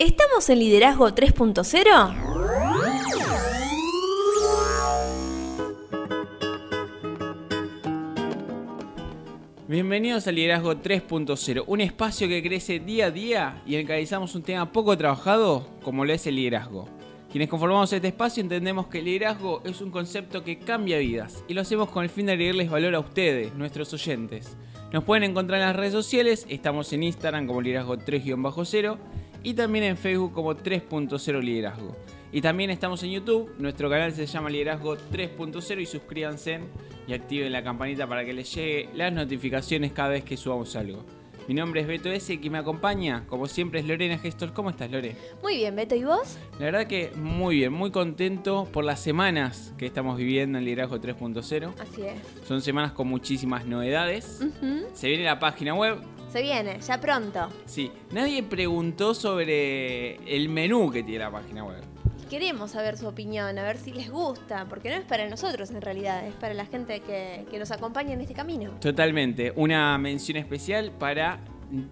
¿Estamos en Liderazgo 3.0? Bienvenidos a Liderazgo 3.0, un espacio que crece día a día y en el que realizamos un tema poco trabajado como lo es el liderazgo. Quienes conformamos este espacio entendemos que el liderazgo es un concepto que cambia vidas y lo hacemos con el fin de agregarles valor a ustedes, nuestros oyentes. Nos pueden encontrar en las redes sociales, estamos en Instagram como liderazgo 3-0 y también en Facebook como 3.0 liderazgo. Y también estamos en YouTube, nuestro canal se llama Liderazgo 3.0 y suscríbanse y activen la campanita para que les llegue las notificaciones cada vez que subamos algo. Mi nombre es Beto S. y quien me acompaña, como siempre, es Lorena Gestor. ¿Cómo estás, Lore? Muy bien, Beto, ¿y vos? La verdad que muy bien, muy contento por las semanas que estamos viviendo en Liderazgo 3.0. Así es. Son semanas con muchísimas novedades. Se viene la página web. Se viene, ya pronto. Sí, nadie preguntó sobre el menú que tiene la página web. Queremos saber su opinión, a ver si les gusta, porque no es para nosotros en realidad, es para la gente que, que nos acompaña en este camino. Totalmente. Una mención especial para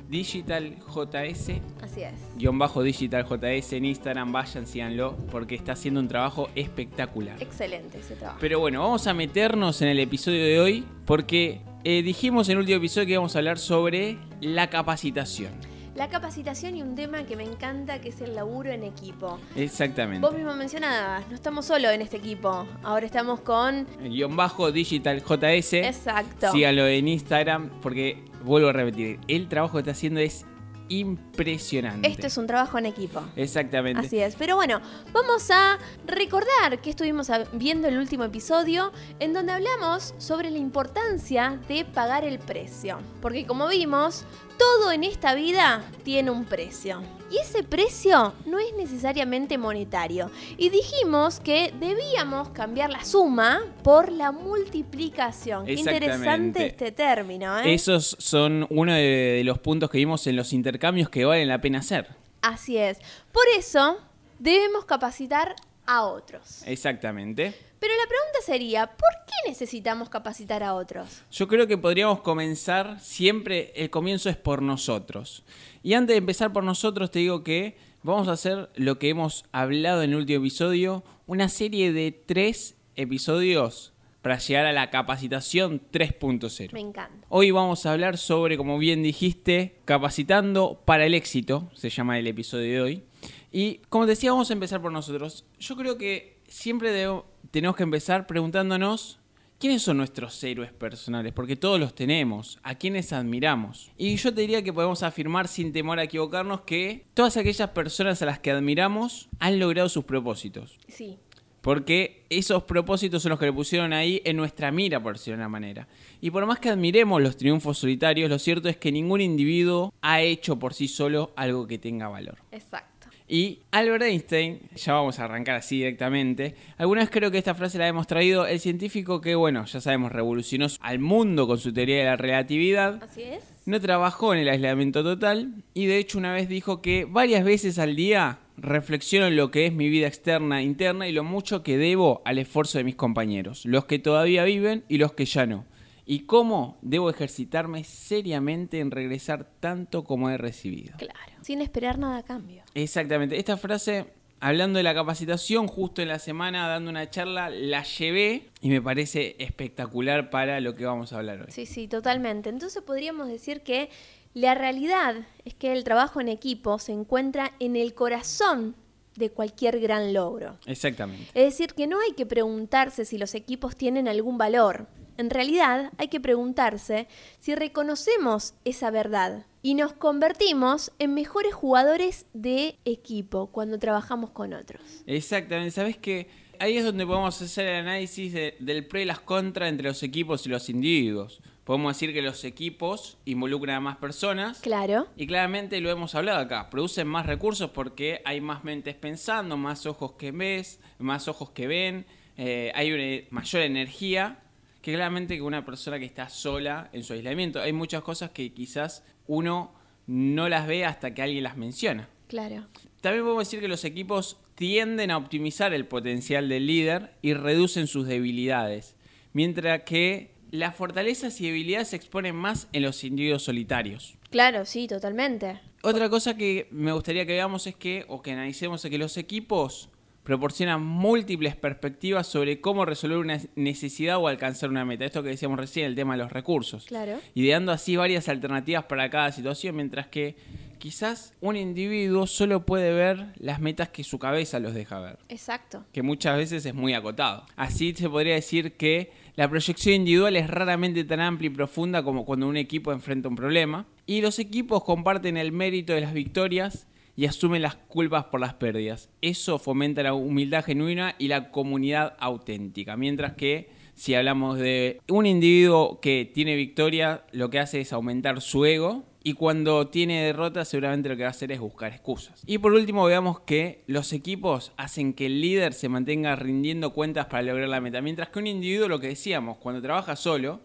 Digital JS. Así es. Guión bajo Digital JS en Instagram, vayan, síganlo, porque está haciendo un trabajo espectacular. Excelente ese trabajo. Pero bueno, vamos a meternos en el episodio de hoy, porque eh, dijimos en el último episodio que íbamos a hablar sobre la capacitación. La capacitación y un tema que me encanta, que es el laburo en equipo. Exactamente. Vos mismo mencionabas, no estamos solo en este equipo, ahora estamos con... El guion bajo Digital JS. Exacto. Síganlo en Instagram, porque vuelvo a repetir, el trabajo que está haciendo es impresionante. Esto es un trabajo en equipo. Exactamente. Así es. Pero bueno, vamos a recordar que estuvimos viendo el último episodio en donde hablamos sobre la importancia de pagar el precio. Porque como vimos, todo en esta vida tiene un precio. Y ese precio no es necesariamente monetario. Y dijimos que debíamos cambiar la suma por la multiplicación. Qué interesante este término, ¿eh? Esos son uno de, de los puntos que vimos en los intercambios que valen la pena hacer. Así es. Por eso debemos capacitar a otros. Exactamente. Pero la pregunta sería, ¿por qué necesitamos capacitar a otros? Yo creo que podríamos comenzar siempre, el comienzo es por nosotros. Y antes de empezar por nosotros, te digo que vamos a hacer lo que hemos hablado en el último episodio, una serie de tres episodios para llegar a la capacitación 3.0. Me encanta. Hoy vamos a hablar sobre, como bien dijiste, capacitando para el éxito, se llama el episodio de hoy. Y como decía, vamos a empezar por nosotros. Yo creo que siempre debo- tenemos que empezar preguntándonos quiénes son nuestros héroes personales, porque todos los tenemos, a quienes admiramos. Y yo te diría que podemos afirmar sin temor a equivocarnos que todas aquellas personas a las que admiramos han logrado sus propósitos. Sí, Porque esos propósitos son los que le pusieron ahí en nuestra mira, por decirlo de una manera. Y por más que admiremos los triunfos solitarios, lo cierto es que ningún individuo ha hecho por sí solo algo que tenga valor. exacto. Y Albert Einstein, ya vamos a arrancar así directamente, alguna vez creo que esta frase la hemos traído, el científico que, bueno, ya sabemos, revolucionó al mundo con su teoría de la relatividad, Así es. no trabajó en el aislamiento total y de hecho una vez dijo que varias veces al día reflexiono en lo que es mi vida externa e interna y lo mucho que debo al esfuerzo de mis compañeros, los que todavía viven y los que ya no. Y cómo debo ejercitarme seriamente en regresar tanto como he recibido. Claro. Sin esperar nada a cambio. Exactamente. Esta frase, hablando de la capacitación, justo en la semana dando una charla, la llevé y me parece espectacular para lo que vamos a hablar hoy. Sí, sí, totalmente. Entonces podríamos decir que la realidad es que el trabajo en equipo se encuentra en el corazón de cualquier gran logro. Exactamente. Es decir, que no hay que preguntarse si los equipos tienen algún valor. En realidad, hay que preguntarse si reconocemos esa verdad y nos convertimos en mejores jugadores de equipo cuando trabajamos con otros. Exactamente. ¿Sabes qué? Ahí es donde podemos hacer el análisis de- del pro y las contras entre los equipos y los individuos. Podemos decir que los equipos involucran a más personas. Claro, Y claramente lo hemos hablado acá, producen más recursos porque hay más mentes pensando, más ojos que ves, más ojos que ven, eh, hay una mayor energía que claramente que una persona que está sola en su aislamiento. Hay muchas cosas que quizás uno no las ve hasta que alguien las menciona. claro. También podemos decir que los equipos tienden a optimizar el potencial del líder y reducen sus debilidades, mientras que las fortalezas y debilidades se exponen más en los individuos solitarios. Claro, sí, totalmente. Otra cosa que me gustaría que veamos es que, o que analicemos, es que los equipos proporcionan múltiples perspectivas sobre cómo resolver una necesidad o alcanzar una meta. Esto que decíamos recién, el tema de los recursos. Claro. Ideando así varias alternativas para cada situación, mientras que quizás un individuo solo puede ver las metas que su cabeza los deja ver. Exacto. Que muchas veces es muy acotado. Así se podría decir que la proyección individual es raramente tan amplia y profunda como cuando un equipo enfrenta un problema. Y los equipos comparten el mérito de las victorias y asumen las culpas por las pérdidas. Eso fomenta la humildad genuina y la comunidad auténtica. Mientras que si hablamos de un individuo que tiene victoria, lo que hace es aumentar su ego. Y cuando tiene derrota, seguramente lo que va a hacer es buscar excusas. Y por último, veamos que los equipos hacen que el líder se mantenga rindiendo cuentas para lograr la meta. Mientras que un individuo, lo que decíamos, cuando trabaja solo,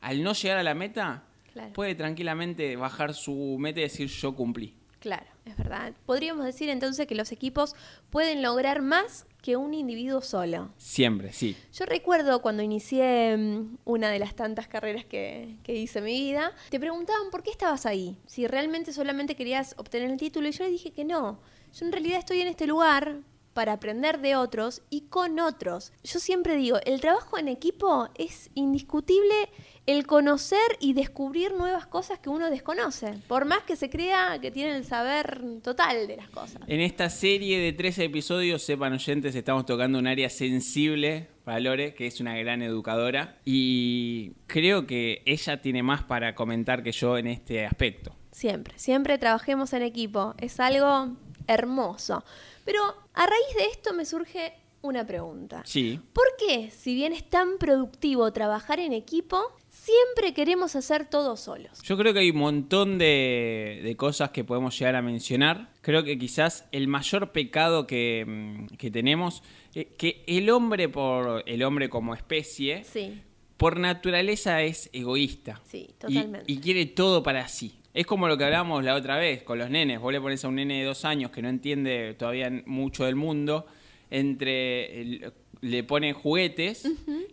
al no llegar a la meta, Claro. puede tranquilamente bajar su meta y decir yo cumplí. Claro, es verdad. Podríamos decir entonces que los equipos pueden lograr más que un individuo solo. Siempre, sí. Yo recuerdo cuando inicié mm, una de las tantas carreras que, que hice en mi vida, te preguntaban por qué estabas ahí, si realmente solamente querías obtener el título y yo le dije que no. Yo en realidad estoy en este lugar para aprender de otros y con otros. Yo siempre digo, el trabajo en equipo es indiscutible el conocer y descubrir nuevas cosas que uno desconoce, por más que se crea que tiene el saber total de las cosas. En esta serie de 13 episodios, sepan oyentes, estamos tocando un área sensible para Lore, que es una gran educadora, y creo que ella tiene más para comentar que yo en este aspecto. Siempre, siempre trabajemos en equipo. Es algo hermoso. Pero a raíz de esto me surge una pregunta. Sí, ¿Por qué, si bien es tan productivo trabajar en equipo, siempre queremos hacer todo solos? yo creo que hay un montón de, de cosas que podemos llegar a mencionar. Creo que quizás el mayor pecado que, mm, que tenemos, es que el hombre, por el hombre como especie, Sí, por naturaleza es egoísta. sí, Y- totalmente. Y, quiere todo para sí. Es como lo que hablábamos la otra vez con los nenes. Vos le pones a un nene de dos años que no entiende todavía mucho del mundo, entre el- le ponen juguetes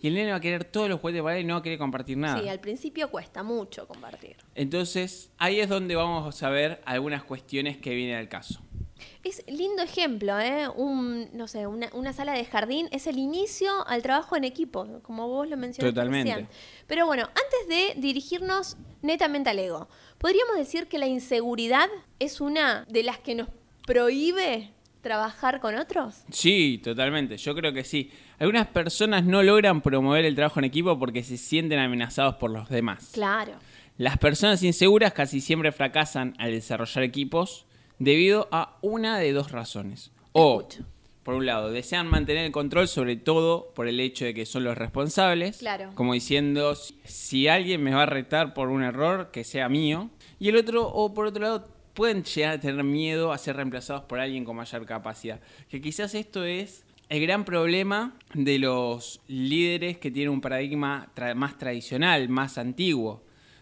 y el nene va a querer todos los juguetes para él y no va a querer compartir nada. Sí, al principio cuesta mucho compartir. Entonces, ahí es donde vamos a ver algunas cuestiones que vienen al caso. Es lindo ejemplo, ¿eh? Un, no sé, una, una sala de jardín es el inicio al trabajo en equipo, como vos lo mencionaste Totalmente. recién. Pero bueno, antes de dirigirnos netamente al ego, ¿podríamos decir que la inseguridad es una de las que nos prohíbe trabajar con otros? Sí, totalmente. Yo creo que sí. Algunas personas no logran promover el trabajo en equipo porque se sienten amenazados por los demás. Claro. Las personas inseguras casi siempre fracasan al desarrollar equipos debido a una de dos razones. O, por un lado, desean mantener el control sobre todo por el hecho de que son los responsables. Claro. Como diciendo, si- si alguien me va a retar por un error, que sea mío. Y el otro, o por otro lado, pueden llegar a tener miedo a ser reemplazados por alguien con mayor capacidad. Que quizás esto es el gran problema de los líderes que tienen un paradigma tra- más tradicional, más antiguo.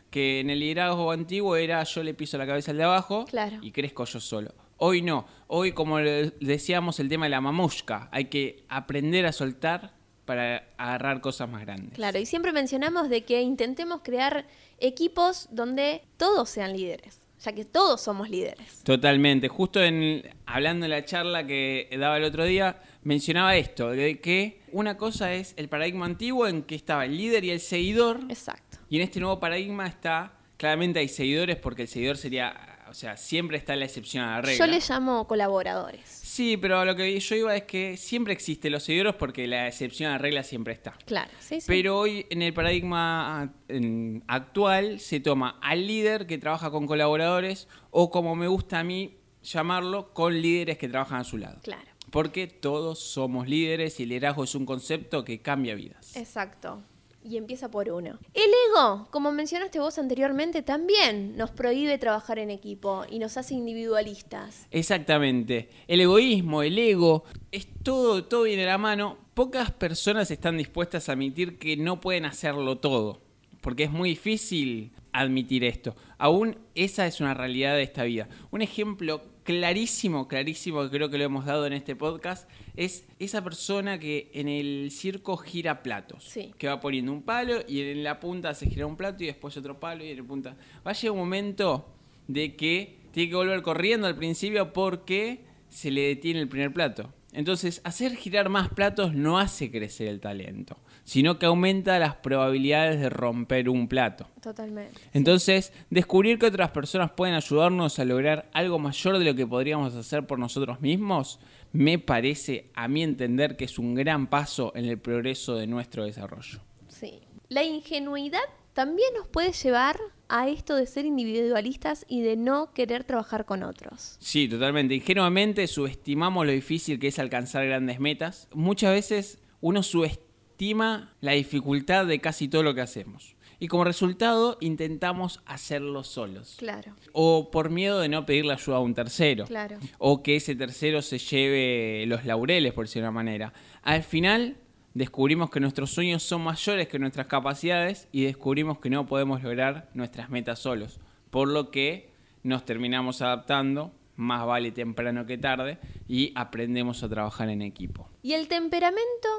Que en el liderazgo antiguo era yo le piso la cabeza al de abajo Claro. y crezco yo solo. Hoy no. Hoy, como decíamos, el tema de la mamushka. Hay que aprender a soltar para agarrar cosas más grandes. Claro, y siempre mencionamos de que intentemos crear equipos donde todos sean líderes, ya que todos somos líderes. Totalmente. Justo en hablando en la charla que daba el otro día, mencionaba esto, de que una cosa es el paradigma antiguo en que estaba el líder y el seguidor, Exacto. Y en este nuevo paradigma está, claramente hay seguidores porque el seguidor sería, o sea, siempre está la excepción a la regla. Yo le llamo colaboradores. Sí, pero lo que yo iba es que siempre existen los seguidores porque la excepción a la regla siempre está. Claro, sí, sí. Pero hoy en el paradigma actual se toma al líder que trabaja con colaboradores o como me gusta a mí llamarlo, con líderes que trabajan a su lado. Claro, Porque todos somos líderes y el liderazgo es un concepto que cambia vidas. exacto. Y empieza por uno. El ego, como mencionaste vos anteriormente, también nos prohíbe trabajar en equipo y nos hace individualistas. Exactamente. El egoísmo, el ego, es todo, todo viene a la mano. Pocas personas están dispuestas a admitir que no pueden hacerlo todo. Porque es muy difícil admitir esto. Aún esa es una realidad de esta vida. Un ejemplo clarísimo, clarísimo que creo que lo hemos dado en este podcast, es esa persona que en el circo gira platos. Sí. Que va poniendo un palo y en la punta se gira un plato y después otro palo y en la punta. Va a llegar un momento de que tiene que volver corriendo al principio porque se le detiene el primer plato. Entonces, hacer girar más platos no hace crecer el talento, sino que aumenta las probabilidades de romper un plato. Totalmente. Entonces, descubrir que otras personas pueden ayudarnos a lograr algo mayor de lo que podríamos hacer por nosotros mismos, me parece, a mi entender, que es un gran paso en el progreso de nuestro desarrollo. Sí. La ingenuidad también nos puede llevar a esto de ser individualistas y de no querer trabajar con otros. Sí, totalmente. Ingenuamente subestimamos lo difícil que es alcanzar grandes metas. Muchas veces uno subestima la dificultad de casi todo lo que hacemos. Y como resultado intentamos hacerlo solos. Claro. O por miedo de no pedirle ayuda a un tercero. Claro. O que ese tercero se lleve los laureles, por decirlo de una manera. Al final descubrimos que nuestros sueños son mayores que nuestras capacidades y descubrimos que no podemos lograr nuestras metas solos. Por lo que nos terminamos adaptando, más vale temprano que tarde, y aprendemos a trabajar en equipo. ¿Y el temperamento?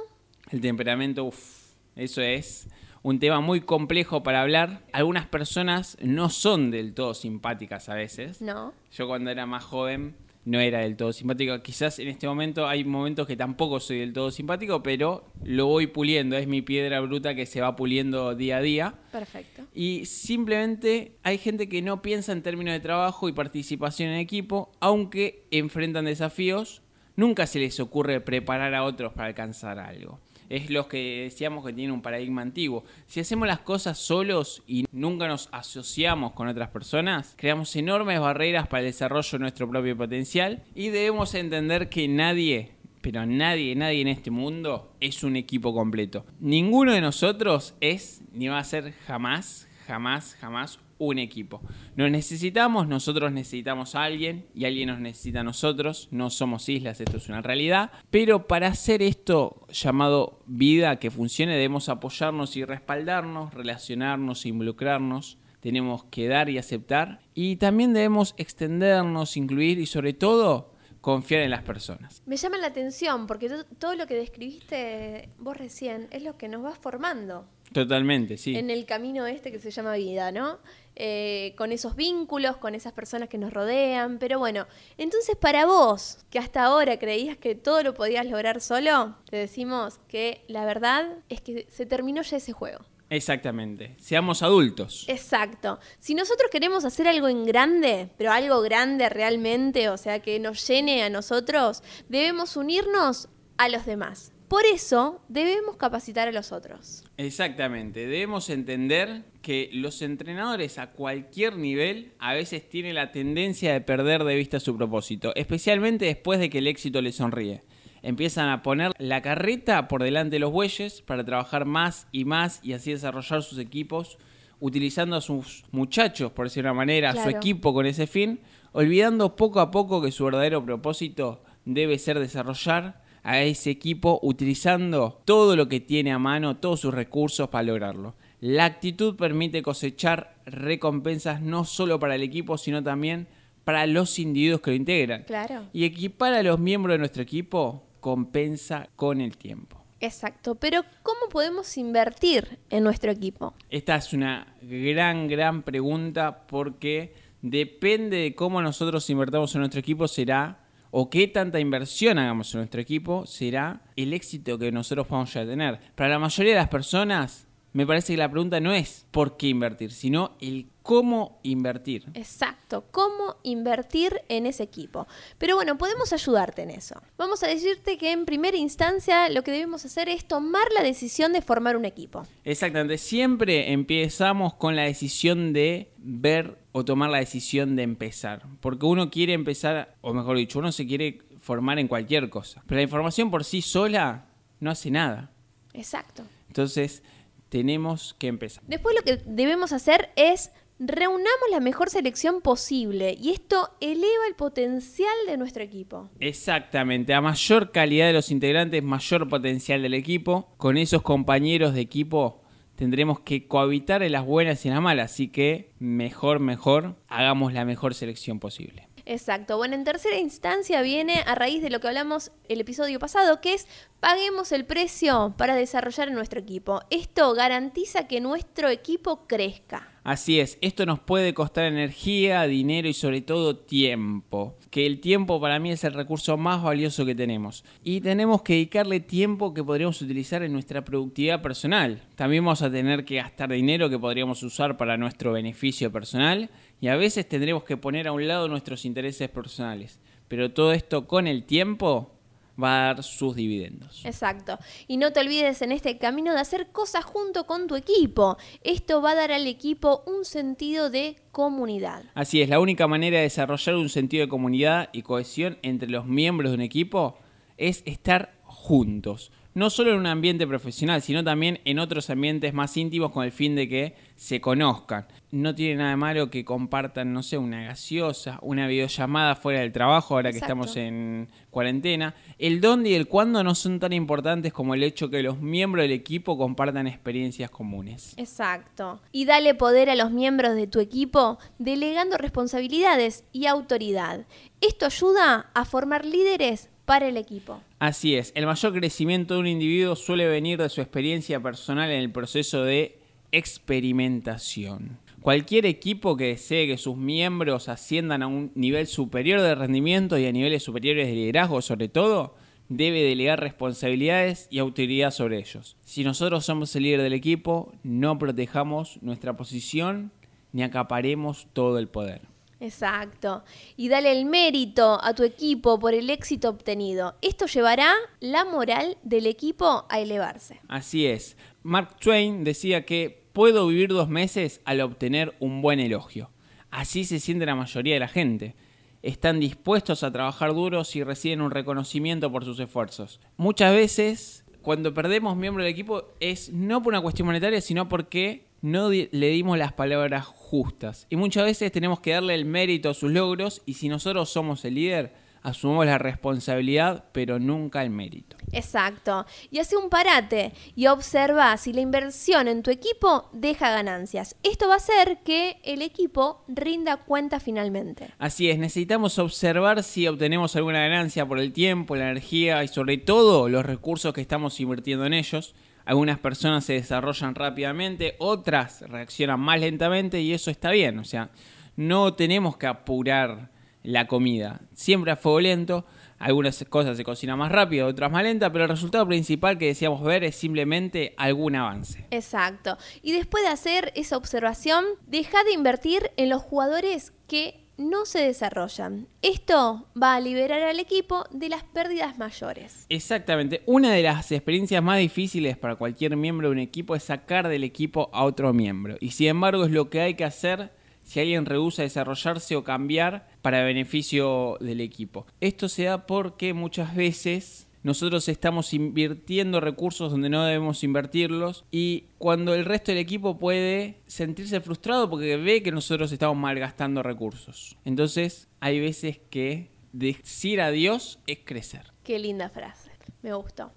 El temperamento, uff, eso es un tema muy complejo para hablar. Algunas personas no son del todo simpáticas a veces. No. Yo cuando era más joven no era del todo simpático. Quizás en este momento hay momentos que tampoco soy del todo simpático, pero lo voy puliendo. Es mi piedra bruta que se va puliendo día a día. Perfecto. Y simplemente hay gente que no piensa en términos de trabajo y participación en equipo, aunque enfrentan desafíos. Nunca se les ocurre preparar a otros para alcanzar algo es lo que decíamos que tiene un paradigma antiguo. Si hacemos las cosas solos y nunca nos asociamos con otras personas, creamos enormes barreras para el desarrollo de nuestro propio potencial y debemos entender que nadie pero nadie, nadie en este mundo es un equipo completo. Ninguno de nosotros es, ni va a ser jamás, jamás, jamás un equipo. Nos necesitamos, nosotros necesitamos a alguien y alguien nos necesita a nosotros. No somos islas, esto es una realidad. Pero para hacer esto llamado vida que funcione debemos apoyarnos y respaldarnos, relacionarnos, involucrarnos. Tenemos que dar y aceptar. Y también debemos extendernos, incluir y sobre todo confiar en las personas. Me llama la atención porque todo lo que describiste vos recién es lo que nos va formando. Totalmente, sí. En el camino este que se llama vida, ¿no? Eh, con esos vínculos, con esas personas que nos rodean. Pero bueno, entonces para vos, que hasta ahora creías que todo lo podías lograr solo, te decimos que la verdad es que se terminó ya ese juego. Exactamente. Seamos adultos. Exacto. Si nosotros queremos hacer algo en grande, pero algo grande realmente, o sea, que nos llene a nosotros, debemos unirnos a los demás. Por eso debemos capacitar a los otros. Exactamente, debemos entender que los entrenadores a cualquier nivel a veces tienen la tendencia de perder de vista su propósito, especialmente después de que el éxito les sonríe. Empiezan a poner la carreta por delante de los bueyes para trabajar más y más y así desarrollar sus equipos, utilizando a sus muchachos, por decir una manera, a su equipo con ese fin, olvidando poco a poco que su verdadero propósito debe ser desarrollar a ese equipo utilizando todo lo que tiene a mano, todos sus recursos para lograrlo. La actitud permite cosechar recompensas no solo para el equipo, sino también para los individuos que lo integran. Claro. Y equipar a los miembros de nuestro equipo compensa con el tiempo. Exacto, pero ¿cómo podemos invertir en nuestro equipo? Esta es una gran, gran pregunta porque depende de cómo nosotros invertamos en nuestro equipo será o qué tanta inversión hagamos en nuestro equipo será el éxito que nosotros vamos a tener. Para la mayoría de las personas, me parece que la pregunta no es por qué invertir, sino el cómo invertir. Exacto, cómo invertir en ese equipo. Pero bueno, podemos ayudarte en eso. Vamos a decirte que en primera instancia lo que debemos hacer es tomar la decisión de formar un equipo. Exactamente, siempre empezamos con la decisión de ver o tomar la decisión de empezar. Porque uno quiere empezar, o mejor dicho, uno se quiere formar en cualquier cosa. Pero la información por sí sola no hace nada. Exacto. Entonces, tenemos que empezar. Después lo que debemos hacer es reunamos la mejor selección posible y esto eleva el potencial de nuestro equipo. Exactamente, a mayor calidad de los integrantes, mayor potencial del equipo. Con esos compañeros de equipo tendremos que cohabitar en las buenas y en las malas, así que mejor, mejor, hagamos la mejor selección posible. Exacto. Bueno, en tercera instancia viene a raíz de lo que hablamos el episodio pasado, que es paguemos el precio para desarrollar nuestro equipo. Esto garantiza que nuestro equipo crezca. Así es, esto nos puede costar energía, dinero y sobre todo tiempo. Que el tiempo para mí es el recurso más valioso que tenemos. Y tenemos que dedicarle tiempo que podríamos utilizar en nuestra productividad personal. También vamos a tener que gastar dinero que podríamos usar para nuestro beneficio personal. Y a veces tendremos que poner a un lado nuestros intereses personales. Pero todo esto con el tiempo va a dar sus dividendos. Exacto. Y no te olvides en este camino de hacer cosas junto con tu equipo. Esto va a dar al equipo un sentido de comunidad. Así es, la única manera de desarrollar un sentido de comunidad y cohesión entre los miembros de un equipo es estar juntos. No solo en un ambiente profesional, sino también en otros ambientes más íntimos con el fin de que se conozcan. No tiene nada de malo que compartan, no sé, una gaseosa, una videollamada fuera del trabajo, ahora que estamos en cuarentena. El dónde y el cuándo no son tan importantes como el hecho que los miembros del equipo compartan experiencias comunes. Exacto. Y dale poder a los miembros de tu equipo delegando responsabilidades y autoridad. Esto ayuda a formar líderes para el equipo. Así es, el mayor crecimiento de un individuo suele venir de su experiencia personal en el proceso de experimentación. Cualquier equipo que desee que sus miembros asciendan a un nivel superior de rendimiento y a niveles superiores de liderazgo sobre todo, debe delegar responsabilidades y autoridad sobre ellos. Si nosotros somos el líder del equipo, no protejamos nuestra posición ni acaparemos todo el poder. Exacto. Y dale el mérito a tu equipo por el éxito obtenido. Esto llevará la moral del equipo a elevarse. Así es. Mark Twain decía que puedo vivir dos meses al obtener un buen elogio. Así se siente la mayoría de la gente. Están dispuestos a trabajar duro si reciben un reconocimiento por sus esfuerzos. Muchas veces, cuando perdemos miembros del equipo, es no por una cuestión monetaria, sino porque no le dimos las palabras justas. Y muchas veces tenemos que darle el mérito a sus logros y si nosotros somos el líder, asumimos la responsabilidad, pero nunca el mérito. Exacto. Y hace un parate y observa si la inversión en tu equipo deja ganancias. Esto va a hacer que el equipo rinda cuenta finalmente. Así es, necesitamos observar si obtenemos alguna ganancia por el tiempo, la energía y sobre todo los recursos que estamos invirtiendo en ellos. Algunas personas se desarrollan rápidamente, otras reaccionan más lentamente y eso está bien. O sea, no tenemos que apurar la comida. Siempre a fuego lento. Algunas cosas se cocinan más rápido, otras más lenta, pero el resultado principal que decíamos ver es simplemente algún avance. Exacto. Y después de hacer esa observación, deja de invertir en los jugadores que no se desarrollan. Esto va a liberar al equipo de las pérdidas mayores. Exactamente. Una de las experiencias más difíciles para cualquier miembro de un equipo es sacar del equipo a otro miembro. Y sin embargo es lo que hay que hacer si alguien rehúsa desarrollarse o cambiar para beneficio del equipo. Esto se da porque muchas veces nosotros estamos invirtiendo recursos donde no debemos invertirlos y cuando el resto del equipo puede sentirse frustrado porque ve que nosotros estamos malgastando recursos. Entonces hay veces que decir adiós es crecer. Qué linda frase, me gustó.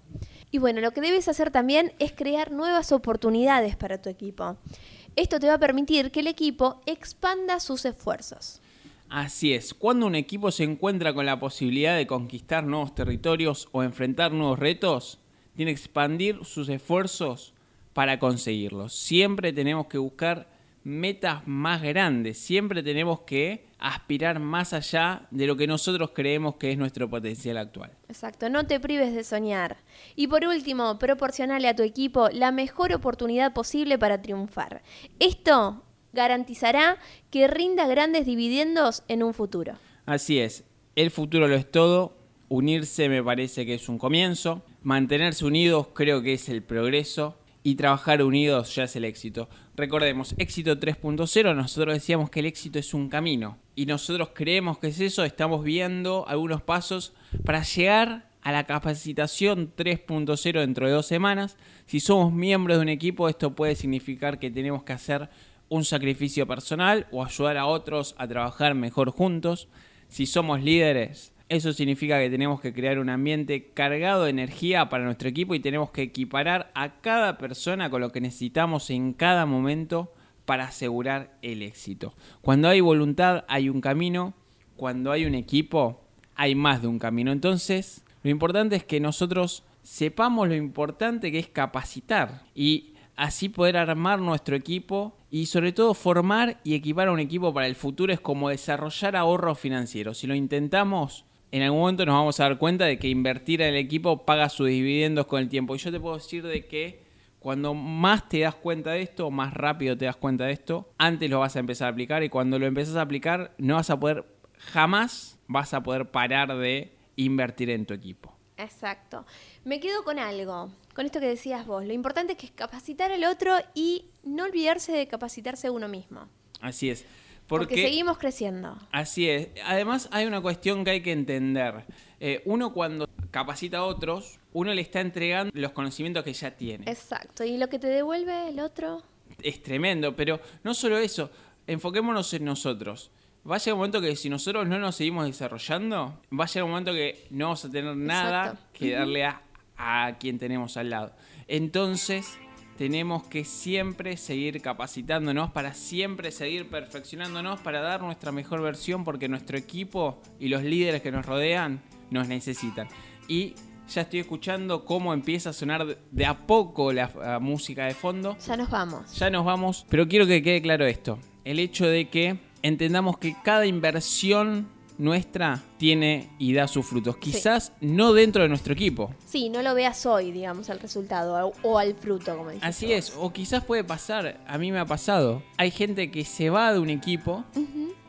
Y bueno, lo que debes hacer también es crear nuevas oportunidades para tu equipo. Esto te va a permitir que el equipo expanda sus esfuerzos. Así es, cuando un equipo se encuentra con la posibilidad de conquistar nuevos territorios o enfrentar nuevos retos, tiene que expandir sus esfuerzos para conseguirlos. Siempre tenemos que buscar metas más grandes, siempre tenemos que aspirar más allá de lo que nosotros creemos que es nuestro potencial actual. Exacto, no te prives de soñar. Y por último, proporcionale a tu equipo la mejor oportunidad posible para triunfar. Esto garantizará que rinda grandes dividendos en un futuro. Así es, el futuro lo es todo, unirse me parece que es un comienzo, mantenerse unidos creo que es el progreso y trabajar unidos ya es el éxito. Recordemos, éxito 3.0, nosotros decíamos que el éxito es un camino y nosotros creemos que es eso, estamos viendo algunos pasos para llegar a la capacitación 3.0 dentro de dos semanas. Si somos miembros de un equipo, esto puede significar que tenemos que hacer un sacrificio personal o ayudar a otros a trabajar mejor juntos. Si somos líderes, eso significa que tenemos que crear un ambiente cargado de energía para nuestro equipo y tenemos que equiparar a cada persona con lo que necesitamos en cada momento para asegurar el éxito. Cuando hay voluntad hay un camino, cuando hay un equipo, hay más de un camino. Entonces, lo importante es que nosotros sepamos lo importante que es capacitar y así poder armar nuestro equipo y sobre todo formar y equipar a un equipo para el futuro es como desarrollar ahorros financieros. Si lo intentamos, en algún momento nos vamos a dar cuenta de que invertir en el equipo paga sus dividendos con el tiempo. Y yo te puedo decir de que cuando más te das cuenta de esto, más rápido te das cuenta de esto, antes lo vas a empezar a aplicar y cuando lo empezás a aplicar no vas a poder, jamás vas a poder parar de invertir en tu equipo. Exacto. Me quedo con algo, con esto que decías vos. Lo importante es que es capacitar al otro y no olvidarse de capacitarse uno mismo. Así es. Porque, seguimos creciendo. Así es. Además hay una cuestión que hay que entender. Eh, uno cuando capacita a otros, uno le está entregando los conocimientos que ya tiene. Exacto. ¿Y lo que te devuelve el otro? Es tremendo, pero no solo eso, enfoquémonos en nosotros. Va a llegar un momento que si nosotros no nos seguimos desarrollando, va a llegar un momento que no vamos a tener nada que darle a, a quien tenemos al lado. Entonces, tenemos que siempre seguir capacitándonos para siempre seguir perfeccionándonos para dar nuestra mejor versión porque nuestro equipo y los líderes que nos rodean nos necesitan. Y ya estoy escuchando cómo empieza a sonar de a poco la, música de fondo. Ya nos vamos. Ya nos vamos, pero quiero que quede claro esto. El hecho de que entendamos que cada inversión nuestra tiene y da sus frutos. Quizás no dentro de nuestro equipo. Sí, no lo veas hoy, digamos, al resultado o al fruto, como dices. Así es, o quizás puede pasar, a mí me ha pasado. Hay gente que se va de un equipo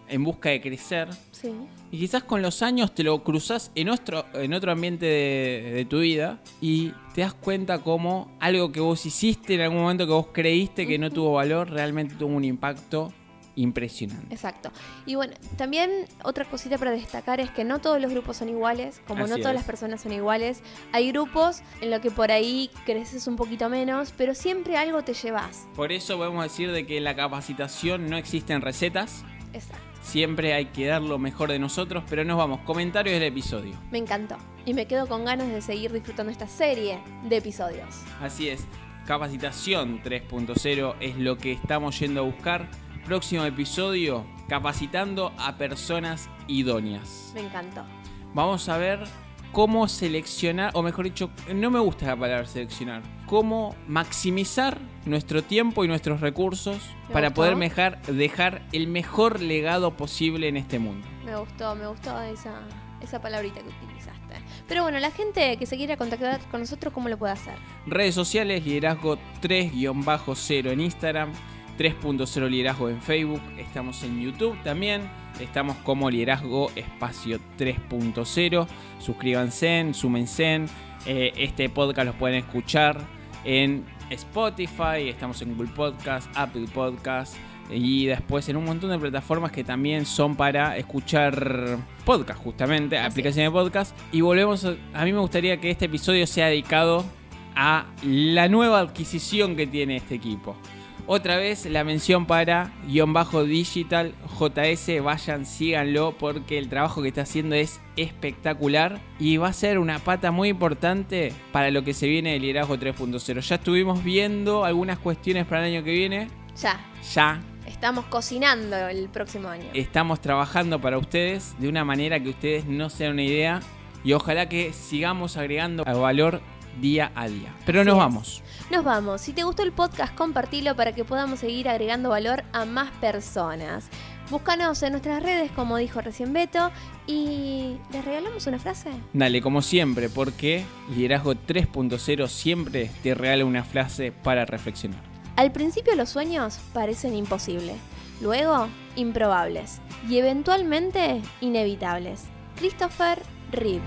en busca de crecer. Sí. Y quizás con los años te lo cruzas en otro, en otro ambiente de, tu vida y te das cuenta como algo que vos hiciste en algún momento que vos creíste que no tuvo valor, realmente tuvo un impacto impresionante. Exacto. Y bueno, también otra cosita para destacar es que no todos los grupos son iguales, como no todas las personas son iguales. Hay grupos en los que por ahí creces un poquito menos, pero siempre algo te llevas. Por eso podemos decir de que en la capacitación no existen recetas. Exacto. Siempre hay que dar lo mejor de nosotros, pero nos vamos. Comentarios del episodio. Me encantó. Y me quedo con ganas de seguir disfrutando esta serie de episodios. Así es. Capacitación 3.0 es lo que estamos yendo a buscar próximo episodio capacitando a personas idóneas. Me encantó. Vamos a ver cómo seleccionar, o mejor dicho, no me gusta la palabra seleccionar, cómo maximizar nuestro tiempo y nuestros recursos para poder dejar el mejor legado posible en este mundo. Me gustó, me gustó esa, esa palabrita que utilizaste. Pero bueno, la gente que se quiera contactar con nosotros, ¿cómo lo puede hacer? Redes sociales, liderazgo 3-0 en Instagram 3.0 Liderazgo en Facebook, estamos en YouTube también, estamos como Liderazgo Espacio 3.0. Suscríbanse, súmense. Eh, este podcast los pueden escuchar en Spotify, estamos en Google Podcast, Apple Podcast y después en un montón de plataformas que también son para escuchar podcast, justamente, aplicaciones de podcast. Y volvemos, a, a mí me gustaría que este episodio sea dedicado a la nueva adquisición que tiene este equipo. Otra vez la mención para guion bajo digital JS, vayan, síganlo porque el trabajo que está haciendo es espectacular y va a ser una pata muy importante para lo que se viene del liderazgo 3.0. Ya estuvimos viendo algunas cuestiones para el año que viene. Ya. Ya. Estamos cocinando el próximo año. Estamos trabajando para ustedes de una manera que ustedes no se den una idea y ojalá que sigamos agregando valor día a día. Pero nos vamos. Nos vamos. Si te gustó el podcast, compartilo para que podamos seguir agregando valor a más personas. Búscanos en nuestras redes, como dijo recién Beto, y ¿les regalamos una frase? Dale, como siempre, porque Liderazgo 3.0 siempre te regala una frase para reflexionar. Al principio los sueños parecen imposibles, luego improbables y eventualmente inevitables. Christopher Reeve.